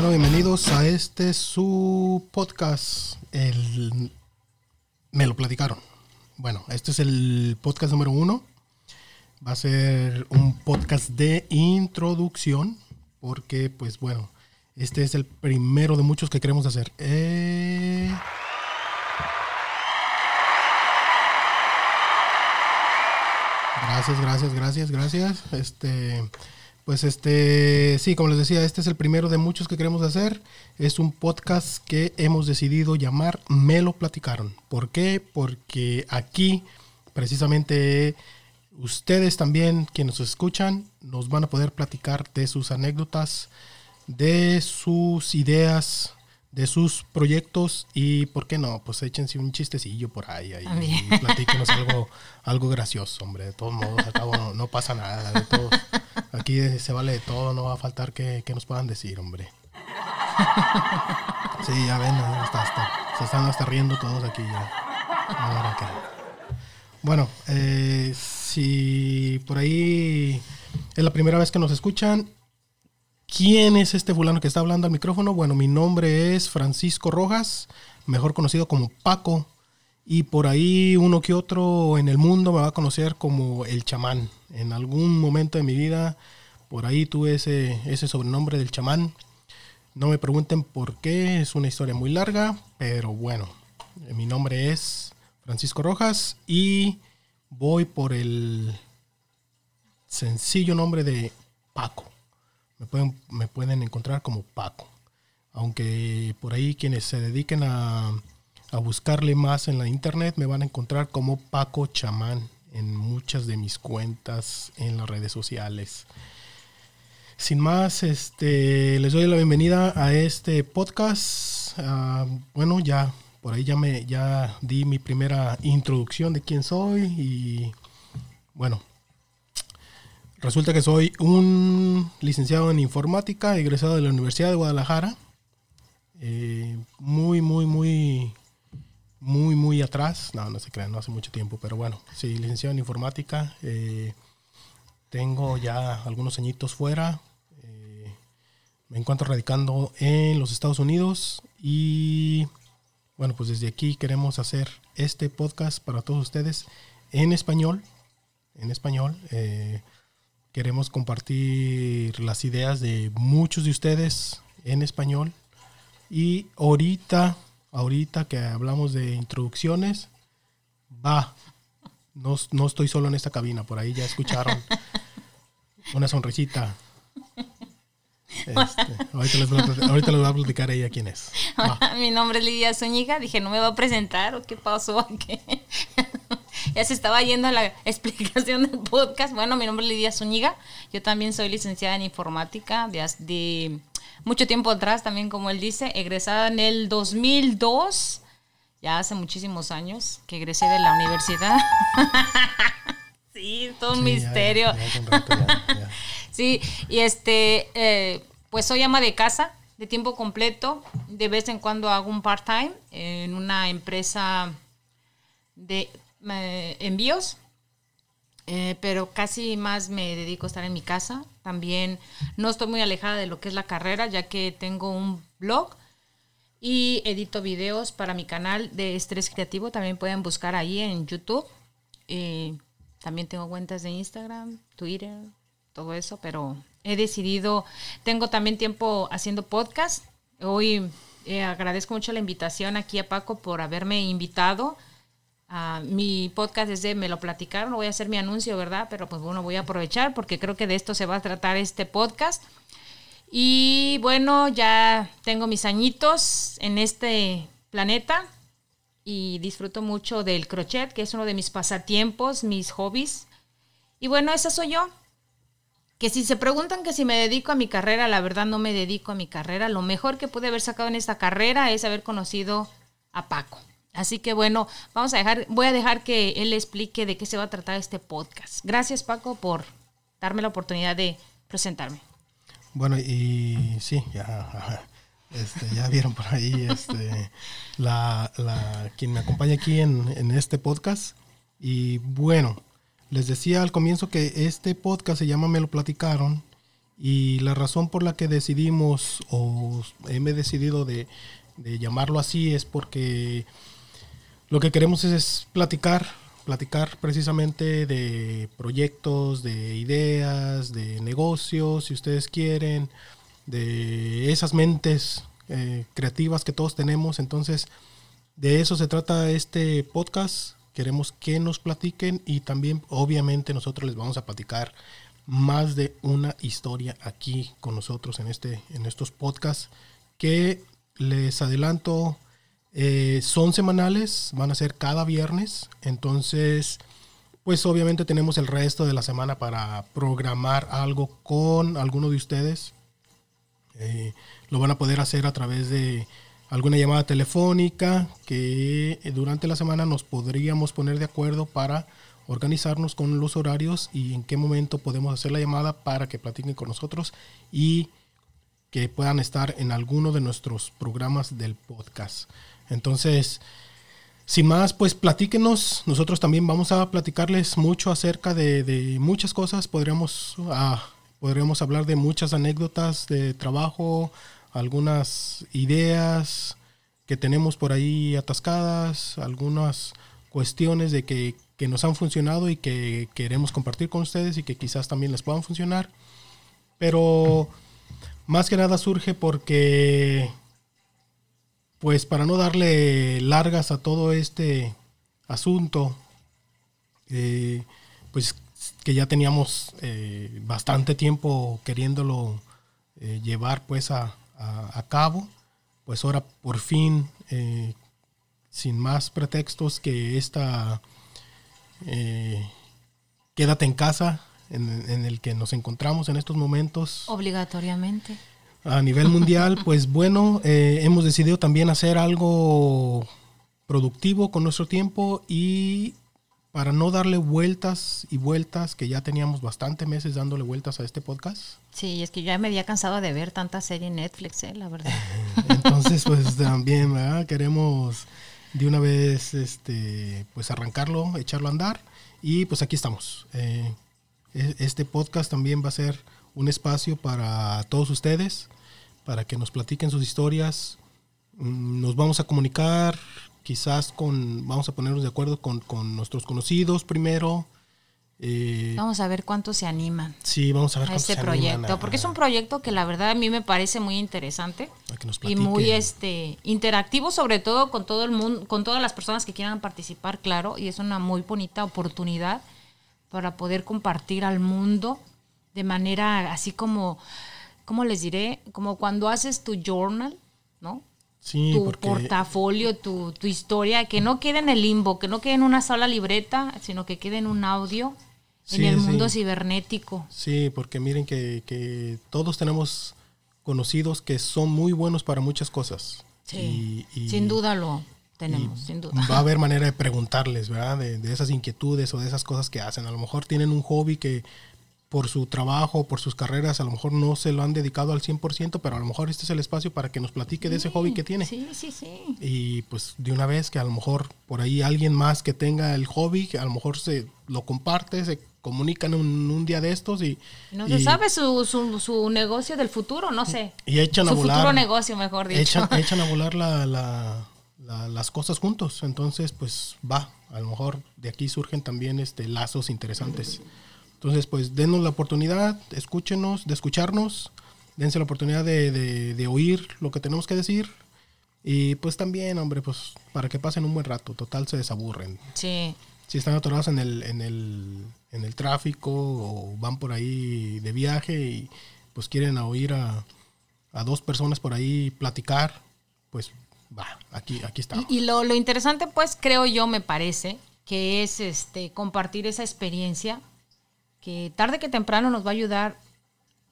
Bueno, bienvenidos a este su podcast, el Me lo platicaron. Bueno, este es el podcast número uno. Va a ser un podcast de introducción, porque pues bueno, este es el primero de muchos que queremos hacer. Eh... Gracias, gracias, gracias, gracias. Este, pues este, sí, como les decía, este es el primero de muchos que queremos hacer. Es un podcast que hemos decidido llamar Me lo platicaron. ¿Por qué? Porque aquí, precisamente, ustedes también, quienes nos escuchan, nos van a poder platicar de sus anécdotas, de sus ideas, de sus proyectos y, ¿por qué no? Pues échense un chistecillo por ahí, ahí y platíquenos algo, algo gracioso, hombre. De todos modos, acabo no, no pasa nada. De aquí se vale de todo, no va a faltar que, que nos puedan decir, hombre. Sí, ya ven, está, está, se están hasta riendo todos aquí ya. Ahora que... Bueno, eh, si por ahí es la primera vez que nos escuchan, ¿Quién es este fulano que está hablando al micrófono? Bueno, mi nombre es Francisco Rojas, mejor conocido como Paco. Y por ahí uno que otro en el mundo me va a conocer como el chamán. En algún momento de mi vida, por ahí tuve ese, ese sobrenombre del chamán. No me pregunten por qué, es una historia muy larga, pero bueno, mi nombre es Francisco Rojas y voy por el sencillo nombre de Paco. Me pueden, me pueden encontrar como Paco. Aunque por ahí quienes se dediquen a, a buscarle más en la internet me van a encontrar como Paco Chamán en muchas de mis cuentas en las redes sociales. Sin más, este, les doy la bienvenida a este podcast. Uh, bueno, ya por ahí ya me ya di mi primera introducción de quién soy y bueno, resulta que soy un licenciado en informática, egresado de la Universidad de Guadalajara. Eh, muy, muy, muy, muy, muy atrás. No, no se crean, no hace mucho tiempo, pero bueno, sí, licenciado en informática. Eh, tengo ya algunos añitos fuera. Eh, me encuentro radicando en los Estados Unidos y bueno, pues desde aquí queremos hacer este podcast para todos ustedes en español. En español. Eh, queremos compartir las ideas de muchos de ustedes en español. Y ahorita, ahorita que hablamos de introducciones, va. No, no estoy solo en esta cabina, por ahí ya escucharon una sonrisita. Este, ahorita, les voy a, ahorita, les voy a, platicar ella quién es. Mi nombre es Lidia Zúñiga. Dije, ¿no me va a presentar o qué pasó? ¿Qué? ya se estaba yendo la explicación del podcast. Bueno, mi nombre es Lidia Zúñiga. Yo también soy licenciada en informática de, de mucho tiempo atrás, también como él dice, egresada en el 2002. Ya hace muchísimos años que egresé de la universidad. sí, todo un sí, misterio. Ya, ya, un rato, sí, y este, eh, pues soy ama de casa de tiempo completo. De vez en cuando hago un part-time en una empresa de eh, envíos, eh, pero casi más me dedico a estar en mi casa. También no estoy muy alejada de lo que es la carrera, ya que tengo un blog y edito videos para mi canal de estrés creativo. También pueden buscar ahí en YouTube. Eh, también tengo cuentas de Instagram, Twitter, todo eso, pero he decidido, tengo también tiempo haciendo podcast. Hoy eh, agradezco mucho la invitación aquí a Paco por haberme invitado. Uh, mi podcast es de Me lo platicaron, voy a hacer mi anuncio, ¿verdad? Pero pues bueno, voy a aprovechar porque creo que de esto se va a tratar este podcast. Y bueno, ya tengo mis añitos en este planeta y disfruto mucho del crochet, que es uno de mis pasatiempos, mis hobbies. Y bueno, esa soy yo. Que si se preguntan que si me dedico a mi carrera, la verdad no me dedico a mi carrera. Lo mejor que pude haber sacado en esta carrera es haber conocido a Paco. Así que bueno, vamos a dejar, voy a dejar que él explique de qué se va a tratar este podcast. Gracias Paco por darme la oportunidad de presentarme. Bueno, y sí, ya, este, ya vieron por ahí este, la, la, quien me acompaña aquí en, en este podcast. Y bueno, les decía al comienzo que este podcast se llama Me lo platicaron Y la razón por la que decidimos, o he decidido de, de llamarlo así, es porque lo que queremos es, platicar, platicar precisamente de proyectos, de ideas, de negocios, si ustedes quieren, de esas mentes eh, creativas que todos tenemos. Entonces, de eso se trata este podcast. Queremos que nos platiquen y también, obviamente, nosotros les vamos a platicar más de una historia aquí con nosotros en, este, en estos podcasts que les adelanto eh, son semanales, van a ser cada viernes, entonces pues obviamente tenemos el resto de la semana para programar algo con alguno de ustedes. Eh, lo van a poder hacer a través de alguna llamada telefónica que durante la semana nos podríamos poner de acuerdo para organizarnos con los horarios y en qué momento podemos hacer la llamada para que platiquen con nosotros y que puedan estar en alguno de nuestros programas del podcast. Entonces, sin más, pues platíquenos. Nosotros también vamos a platicarles mucho acerca de, muchas cosas. Podríamos, ah, podríamos hablar de muchas anécdotas de trabajo, algunas ideas que tenemos por ahí atascadas, algunas cuestiones de que que nos han funcionado y que queremos compartir con ustedes y que quizás también les puedan funcionar. Pero más que nada surge porque, pues para no darle largas a todo este asunto, eh, pues que ya teníamos eh, bastante tiempo queriéndolo eh, llevar pues a, a, cabo, pues ahora por fin, sin más pretextos que esta quédate en casa, en, el que nos encontramos en estos momentos. Obligatoriamente. A nivel mundial, pues bueno, eh, hemos decidido también hacer algo productivo con nuestro tiempo y para no darle vueltas y vueltas, que ya teníamos bastante meses dándole vueltas a este podcast. Sí, es que ya me había cansado de ver tanta serie en Netflix, eh, la verdad. Entonces, pues también, ¿verdad? Queremos de una vez este, pues arrancarlo, echarlo a andar. Y pues aquí estamos. Eh, e-, este podcast también va a ser un espacio para todos ustedes, para que nos platiquen sus historias. Mm, nos vamos a comunicar quizás con, vamos a ponernos de acuerdo con, con nuestros conocidos primero, eh, vamos a ver cuántos se animan. Sí, vamos a ver a este proyecto, porque es un proyecto que la verdad a mí me parece muy interesante y muy este interactivo, sobre todo con todo el mundo, con todas las personas que quieran participar, claro, y es una muy bonita oportunidad para poder compartir al mundo de manera así como, ¿cómo les diré? Como cuando haces tu journal, ¿no? Sí, tu portafolio, tu, tu historia, que no quede en el limbo, que no quede en una sola libreta, sino que quede en un audio en el mundo cibernético. Sí, porque miren que, todos tenemos conocidos que son muy buenos para muchas cosas. Sí, sin duda lo tenemos, sin duda. Va a haber manera de preguntarles, ¿verdad? De, de, esas inquietudes o de esas cosas que hacen. A lo mejor tienen un hobby que por su trabajo, por sus carreras, a lo mejor no se lo han dedicado al 100%, pero a lo mejor este es el espacio para que nos platique de ese hobby que tiene. Sí, sí, sí. Y pues de una vez que a lo mejor por ahí alguien más que tenga el hobby, que a lo mejor se lo comparte, se comunican un, un día de estos y... No se sabe su, su, negocio del futuro, no sé. Y echan a volar... Su futuro negocio, mejor dicho. Echan, echan a volar la, la, las cosas juntos. Entonces, pues va. A lo mejor de aquí surgen también este lazos interesantes. Entonces, pues denos la oportunidad, escúchenos, de escucharnos, dense la oportunidad de, oír lo que tenemos que decir. Y pues también, hombre, pues para que pasen un buen rato, total se desaburren. Sí. Si están atorados en el, en el, en el tráfico o van por ahí de viaje y pues quieren oír a, a dos personas por ahí platicar, pues va, aquí, aquí está. Y, lo, lo, interesante, pues, creo yo, me parece, que es este compartir esa experiencia que tarde que temprano nos va a ayudar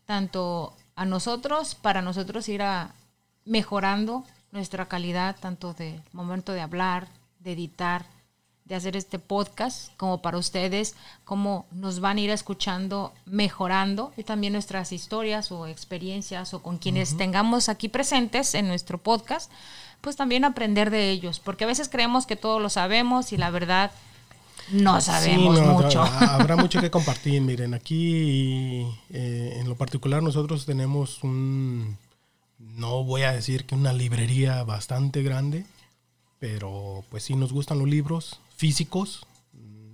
tanto a nosotros, para nosotros ir a mejorando nuestra calidad, tanto de momento de hablar, de editar, de hacer este podcast, como para ustedes, cómo nos van a ir escuchando, mejorando, y también nuestras historias o experiencias, o con quienes tengamos aquí presentes en nuestro podcast, pues también aprender de ellos, porque a veces creemos que todo lo sabemos y la verdad no sabemos mucho. Habrá mucho que compartir. Miren, aquí eh, en lo particular nosotros tenemos un, no voy a decir que una librería bastante grande, pero pues sí nos gustan los libros físicos.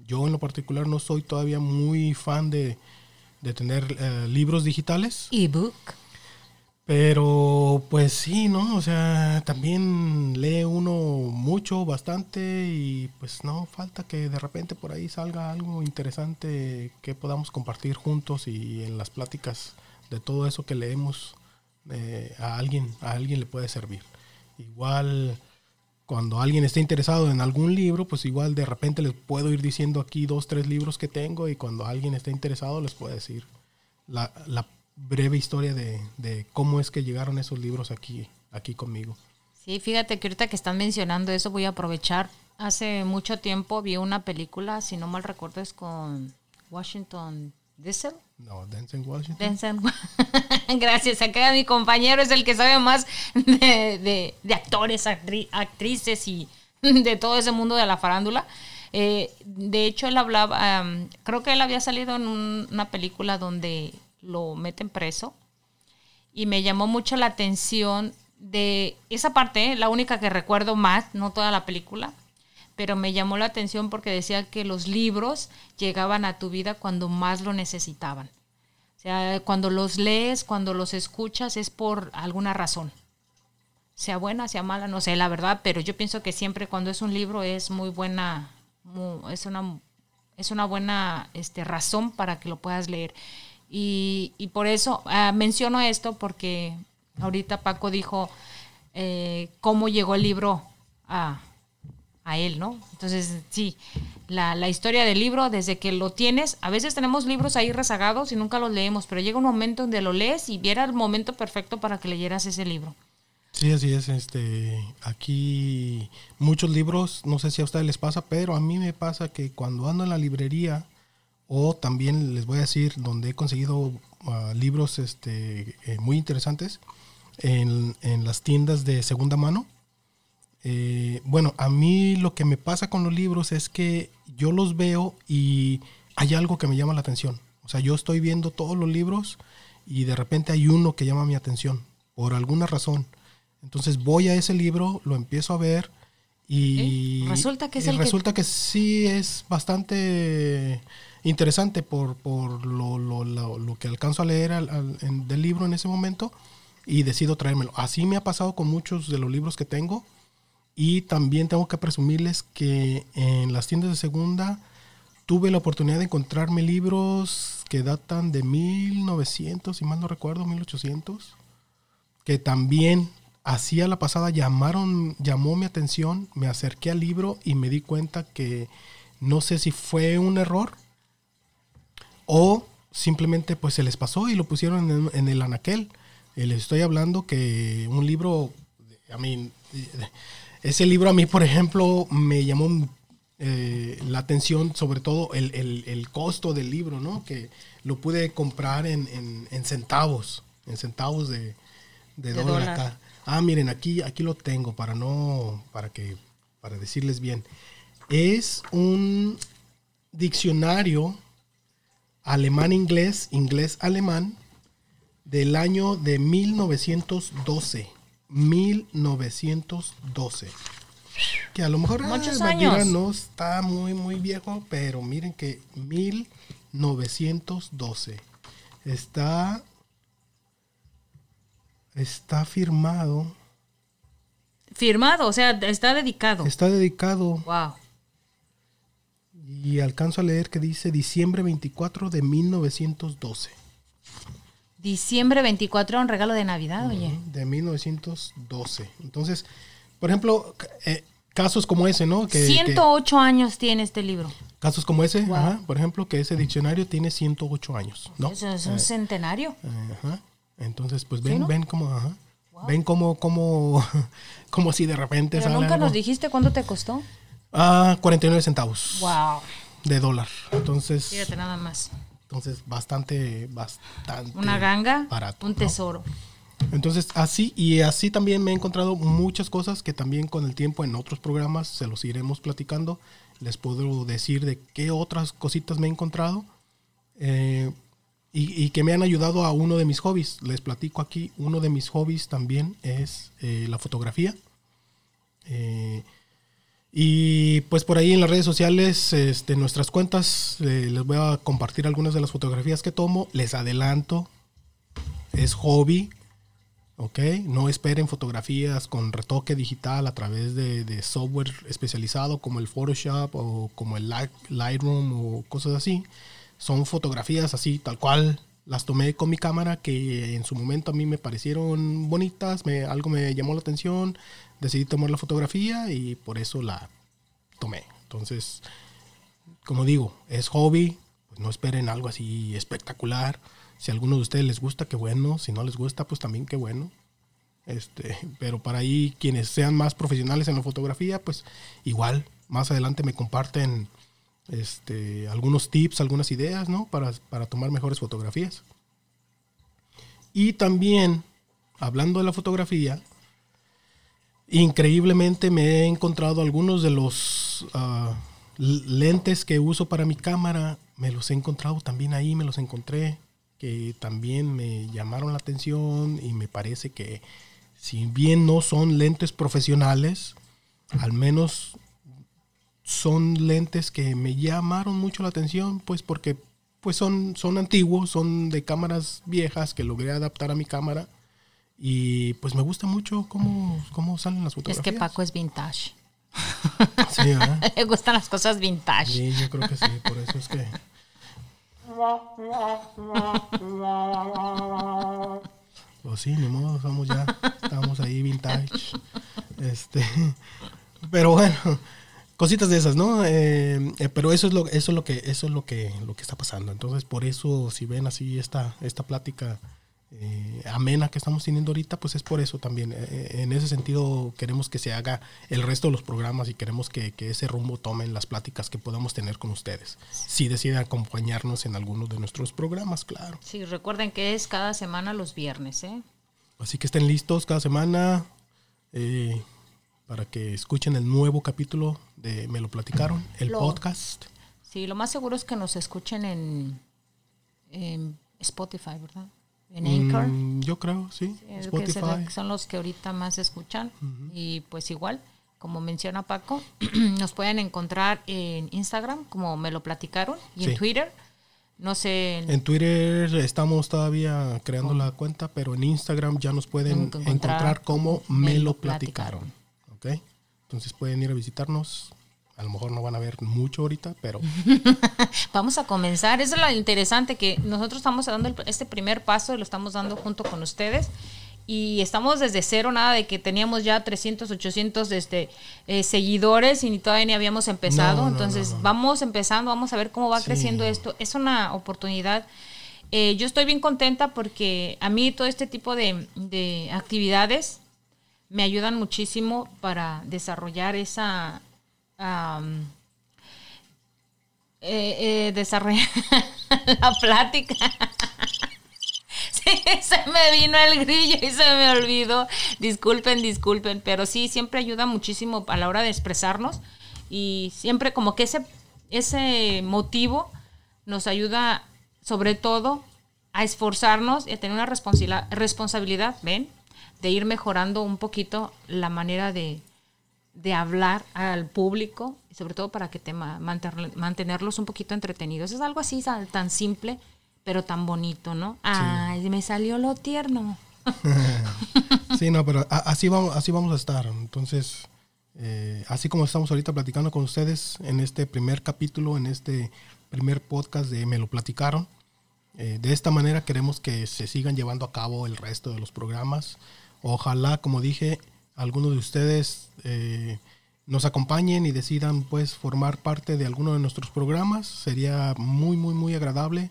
Yo en lo particular no soy todavía muy fan de, tener eh, libros digitales. Ebook. Pero pues sí, ¿no? O sea, también lee uno mucho, bastante y pues no falta que de repente por ahí salga algo interesante que podamos compartir juntos y en las pláticas de todo eso que leemos eh, a alguien, a alguien le puede servir. Igual cuando alguien esté interesado en algún libro, pues igual de repente les puedo ir diciendo aquí dos, tres libros que tengo y cuando alguien esté interesado les puedo decir la, la breve historia de, cómo es que llegaron esos libros aquí, aquí conmigo. Sí, fíjate que ahorita que están mencionando eso voy a aprovechar. Hace mucho tiempo vi una película, si no mal recuerdo es con Washington Diesel. No, Denzel Washington. Denzel. Gracias, acá mi compañero es el que sabe más de, actores, actrices y de todo ese mundo de la farándula. Eh, de hecho, él hablaba, creo que él había salido en una película donde lo meten preso. Y me llamó mucho la atención de esa parte, la única que recuerdo más, no toda la película, pero me llamó la atención porque decía que los libros llegaban a tu vida cuando más lo necesitaban. O sea, cuando los lees, cuando los escuchas, es por alguna razón. Sea buena, sea mala, no sé, la verdad, pero yo pienso que siempre cuando es un libro es muy buena, es una, es una buena este, razón para que lo puedas leer. Y, por eso ah, menciono esto porque ahorita Paco dijo eh, cómo llegó el libro a, él, ¿no? Entonces, sí, la, la, historia del libro, desde que lo tienes, a veces tenemos libros ahí rezagados y nunca los leemos, pero llega un momento donde lo lees y viera el momento perfecto para que leyeras ese libro. Sí, así es. Este, aquí muchos libros, no sé si a ustedes les pasa, pero a mí me pasa que cuando ando en la librería o también les voy a decir donde he conseguido ah, libros este, eh, muy interesantes en, las tiendas de segunda mano. Eh, bueno, a mí lo que me pasa con los libros es que yo los veo y hay algo que me llama la atención. O sea, yo estoy viendo todos los libros y de repente hay uno que llama mi atención por alguna razón. Entonces voy a ese libro, lo empiezo a ver y resulta que es resulta que sí es bastante interesante por, por lo, lo, lo, que alcanzo a leer del libro en ese momento y decido traérmelo. Así me ha pasado con muchos de los libros que tengo y también tengo que presumirles que en las tiendas de segunda tuve la oportunidad de encontrarme libros que datan de 1900, si mal no recuerdo, 1800, que también hacía la pasada llamaron, llamó mi atención, me acerqué al libro y me di cuenta que no sé si fue un error o simplemente pues se les pasó y lo pusieron en, el anaquel. Eh, les estoy hablando que un libro, a mí, ese libro a mí, por ejemplo, me llamó eh, la atención, sobre todo el, costo del libro, ¿no? Que lo pude comprar en, centavos, en centavos de, dólar, acá. Ah, miren, aquí, aquí lo tengo para no, para que, para decirles bien. Es un diccionario alemán-inglés, inglés-alemán, del año de 1912. 1912. Que a lo mejor Muchos años. no está muy, muy viejo, pero miren que 1912. Está, está firmado. Firmado, o sea, está dedicado. Está dedicado. Wow y alcanzo a leer que dice diciembre 24 de 1912. Diciembre 24, un regalo de Navidad, oye. De 1912. Entonces, por ejemplo, eh, casos como ese, ¿no? Que, 108 años tiene este libro. Casos como ese, por ejemplo, que ese diccionario tiene 108 años, ¿no? Eso es un eh, centenario. Ajá. Entonces, pues ven, ven cómo, ajá. Ven cómo, cómo, cómo si de repente Pero nunca nos dijiste cuánto te costó. Ah, 49 centavos. Wow. De dólar. Entonces. Fíjate nada más. Entonces, bastante, bastante. Una ganga. Barato. Un tesoro. Entonces, así y así también me he encontrado muchas cosas que también con el tiempo en otros programas se los iremos platicando. Les puedo decir de qué otras cositas me he encontrado eh, y, que me han ayudado a uno de mis hobbies. Les platico aquí, uno de mis hobbies también es eh, la fotografía. Eh, y pues por ahí en las redes sociales, este, nuestras cuentas, les voy a compartir algunas de las fotografías que tomo. Les adelanto, es hobby, ¿ok? No esperen fotografías con retoque digital a través de, software especializado como el Photoshop o como el Lightroom o cosas así. Son fotografías así, tal cual. Las tomé con mi cámara que en su momento a mí me parecieron bonitas, me, algo me llamó la atención, decidí tomar la fotografía y por eso la tomé. Entonces, como digo, es hobby, pues no esperen algo así espectacular si a alguno de ustedes les gusta, qué bueno. Si no les gusta, pues también qué bueno. Este, pero para ahí quienes sean más profesionales en la fotografía, pues igual más adelante me comparten este, algunos tips, algunas ideas, ¿no? Para, para tomar mejores fotografías. Y también, hablando de la fotografía, increíblemente me he encontrado algunos de los ah, lentes que uso para mi cámara, me los he encontrado también ahí, me los encontré que también me llamaron la atención y me parece que si bien no son lentes profesionales, al menos son lentes que me llamaron mucho la atención, pues porque pues son, son antiguos, son de cámaras viejas que logré adaptar a mi cámara y pues me gusta mucho cómo, cómo salen las fotografías. Es que Paco es vintage. Sí, Le gustan las cosas vintage. Sí, yo creo que sí, por eso es que pues sí, ni modo, somos ya, estamos ahí vintage. Este, pero bueno, cositas de esas, ¿no? Eh, eh, pero eso es lo, eso es lo que, eso es lo que, lo que está pasando. Entonces, por eso, si ven así esta, esta plática eh, amena que estamos teniendo ahorita, pues es por eso también. En ese sentido queremos que se haga el resto de los programas y queremos que, ese rumbo tomen las pláticas que podamos tener con ustedes. Si deciden acompañarnos en alguno de nuestros programas, claro. Sí, recuerden que es cada semana los viernes, ¿eh? Así que estén listos cada semana para que escuchen el nuevo capítulo de Me lo platicaron, el podcast. Sí, lo más seguro es que nos escuchen en, en Spotify, ¿verdad? en Anchor. Mm, yo creo, sí. Spotify. son los que ahorita más escuchan. Y pues igual, como menciona Paco, nos pueden encontrar en Instagram, como me lo platicaron, y en Twitter. No sé. En, Twitter estamos todavía creando la cuenta, pero en Instagram ya nos pueden encontrar, como me lo platicaron. Entonces pueden ir a visitarnos a lo mejor no van a ver mucho ahorita, pero... Vamos a comenzar. Eso es lo interesante, que nosotros estamos dando este primer paso lo estamos dando junto con ustedes. Y estamos desde cero, nada de que teníamos ya 300, 800 este, eh, seguidores y ni todavía ni habíamos empezado. Entonces, vamos empezando, vamos a ver cómo va creciendo esto. Es una oportunidad. Eh, yo estoy bien contenta porque a mí todo este tipo de, de actividades me ayudan muchísimo para desarrollar esa, eh, eh, desarrollar la plática. se me vino el grillo y se me olvidó. Disculpen, disculpen, pero sí, siempre ayuda muchísimo a la hora de expresarnos y siempre como que ese, ese motivo nos ayuda sobre todo a esforzarnos y a tener una responsabilidad, ¿ven? De ir mejorando un poquito la manera de, de hablar al público y sobre todo para que te mantenerlos un poquito entretenidos. Es algo así tan simple, pero tan bonito, ¿no? Ay, me salió lo tierno. sí, no, pero así vamos, así vamos a estar. Entonces, eh, así como estamos ahorita platicando con ustedes en este primer capítulo, en este primer podcast de Me lo platicaron, eh, de esta manera queremos que se sigan llevando a cabo el resto de los programas. Ojalá, como dije, algunos de ustedes eh, nos acompañen y decidan pues formar parte de alguno de nuestros programas. Sería muy, muy, muy agradable.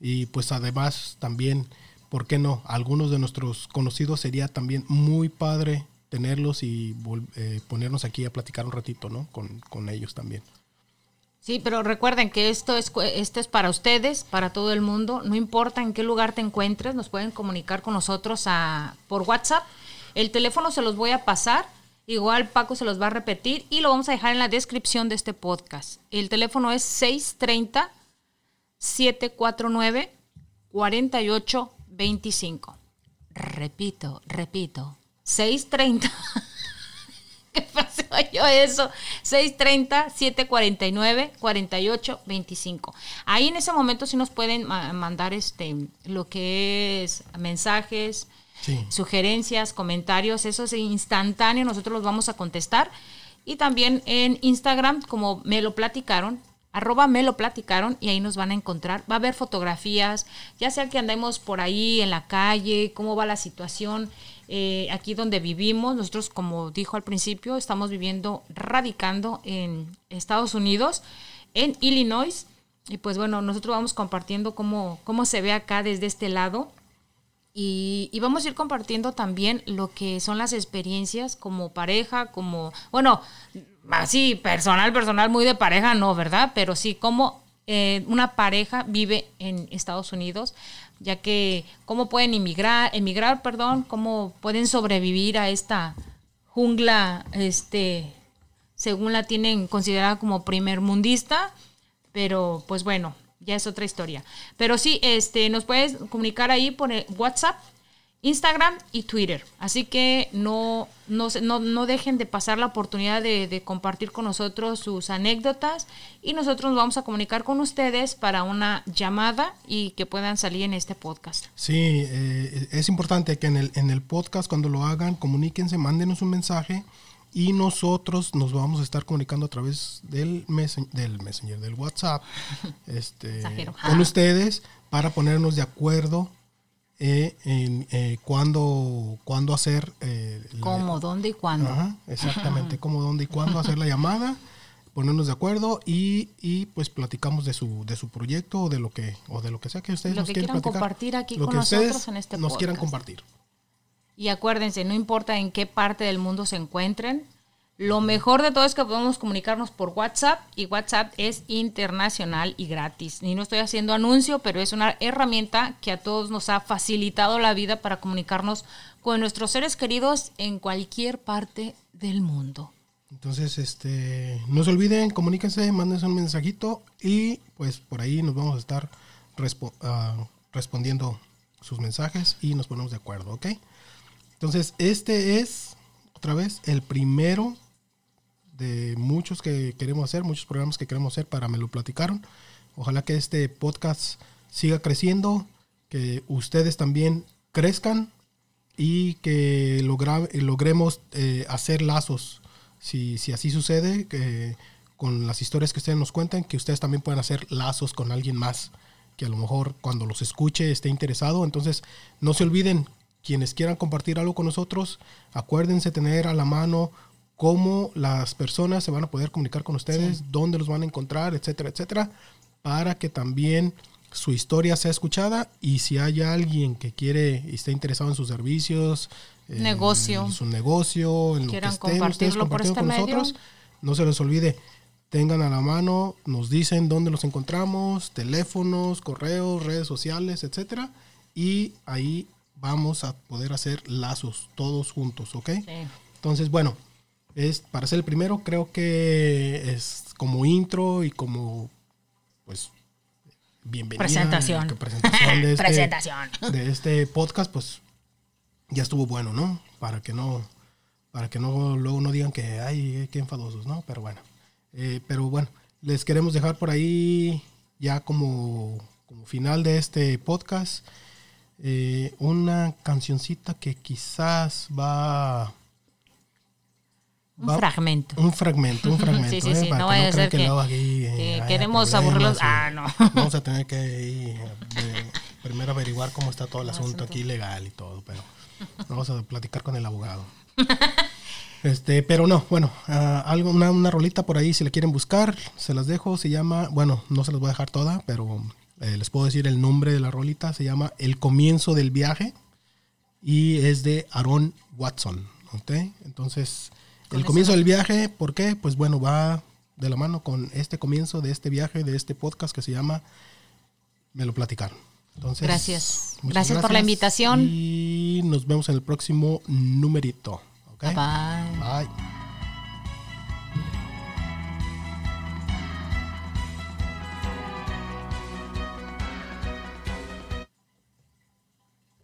Y pues además también, ¿por qué no? Algunos de nuestros conocidos sería también muy padre tenerlos y eh, ponernos aquí a platicar un ratito, ¿no? Con, con ellos también. Sí, pero recuerden que esto es, esto es para ustedes, para todo el mundo. No importa en qué lugar te encuentres, nos pueden comunicar con nosotros por WhatsApp. El teléfono se los voy a pasar. Igual Paco se los va a repetir y lo vamos a dejar en la descripción de este podcast. El teléfono es 630 749 4825. Repito, repito. 630 ¿Qué pasó yo eso? 630-749-4825. Ahí en ese momento sí nos pueden mandar este lo que es mensajes, sugerencias, comentarios, eso es instantáneo, nosotros los vamos a contestar. Y también en Instagram, como me lo platicaron, arroba me lo platicaron y ahí nos van a encontrar. Va a haber fotografías, ya sea que andemos por ahí en la calle, cómo va la situación eh, aquí donde vivimos. Nosotros, como dijo al principio, estamos viviendo, radicando en Estados Unidos, en Illinois. Y pues bueno, nosotros vamos compartiendo cómo, cómo se ve acá desde este lado. Y, y, vamos a ir compartiendo también lo que son las experiencias como pareja, como, bueno, así personal, personal, muy de pareja, no, ¿verdad? Pero sí, como eh, una pareja vive en Estados Unidos ya que cómo pueden emigrar, emigrar, perdón, cómo pueden sobrevivir a esta jungla, este, según la tienen considerada como primer mundista, pero pues bueno, ya es otra historia. Pero sí, este, nos puedes comunicar ahí por WhatsApp Instagram y Twitter. Así que no, no, no, dejen de pasar la oportunidad de, compartir con nosotros sus anécdotas y nosotros nos vamos a comunicar con ustedes para una llamada y que puedan salir en este podcast. Sí, eh, es importante que en el, en el podcast cuando lo hagan, comuníquense, mándenos un mensaje y nosotros nos vamos a estar comunicando a través del, del Messenger, del WhatsApp, este, con ustedes para ponernos de acuerdo eh, en eh, cuándo, cuándo hacer... Eh, cómo, dónde y cuándo. exactamente, cómo, dónde y cuándo hacer la llamada, ponernos de acuerdo y, y, pues platicamos de su, de su proyecto o de lo que, o de lo que sea que ustedes nos que quieran compartir aquí con nosotros en este nos quieran compartir. Y acuérdense, no importa en qué parte del mundo se encuentren, lo mejor de todo es que podemos comunicarnos por WhatsApp y WhatsApp es internacional y gratis. Y no estoy haciendo anuncio, pero es una herramienta que a todos nos ha facilitado la vida para comunicarnos con nuestros seres queridos en cualquier parte del mundo. Entonces, este, no se olviden, comuníquense, mándense un mensajito y pues por ahí nos vamos a estar ah, respondiendo sus mensajes y nos ponemos de acuerdo, ¿ok? Entonces, este es otra vez el primero de muchos que queremos hacer, muchos programas que queremos hacer para Me lo platicaron. Ojalá que este podcast siga creciendo, que ustedes también crezcan y que logremos eh, hacer lazos. Si, si así sucede, que con las historias que ustedes nos cuentan, que ustedes también puedan hacer lazos con alguien más que a lo mejor cuando los escuche esté interesado. Entonces, no se olviden, quienes quieran compartir algo con nosotros, acuérdense tener a la mano cómo las personas se van a poder comunicar con ustedes, dónde los van a encontrar, etcétera, etcétera, para que también su historia sea escuchada y si hay alguien que quiere y está interesado en sus servicios, negocio, en su negocio, en lo que estén ustedes compartiendo con nosotros, no se les olvide, tengan a la mano, nos dicen dónde los encontramos, teléfonos, correos, redes sociales, etcétera, y ahí vamos a poder hacer lazos todos juntos, ¿ok? Entonces, bueno, es para ser el primero, creo que es como intro y como pues bienvenida. Presentación. presentación, de este, presentación de este podcast, pues ya estuvo bueno, ¿no? Para que no, para que no luego no digan que ay, qué enfadosos, ¿no? Pero bueno, eh, pero bueno, les queremos dejar por ahí ya como, como final de este podcast eh, una cancioncita que quizás va un fragmento. Un fragmento, un fragmento. sí, sí, sí. no vaya a ser que, eh, queremos aburrirlos. Ah, no. Vamos a tener que ir, primero averiguar cómo está todo el asunto aquí legal y todo, pero vamos a platicar con el abogado. Este, pero no, bueno, uh, algo, una, una, rolita por ahí si la quieren buscar, se las dejo, se llama, bueno, no se las voy a dejar toda, pero eh, les puedo decir el nombre de la rolita, se llama El comienzo del viaje y es de Aaron Watson, ¿ok? Entonces, el comienzo del viaje, ¿por qué? Pues bueno, va, de la mano con este comienzo de este viaje, de este podcast que se llama Me lo platicaron. Entonces, gracias. gracias. por la invitación. Y nos vemos en el próximo numerito. Bye. Bye.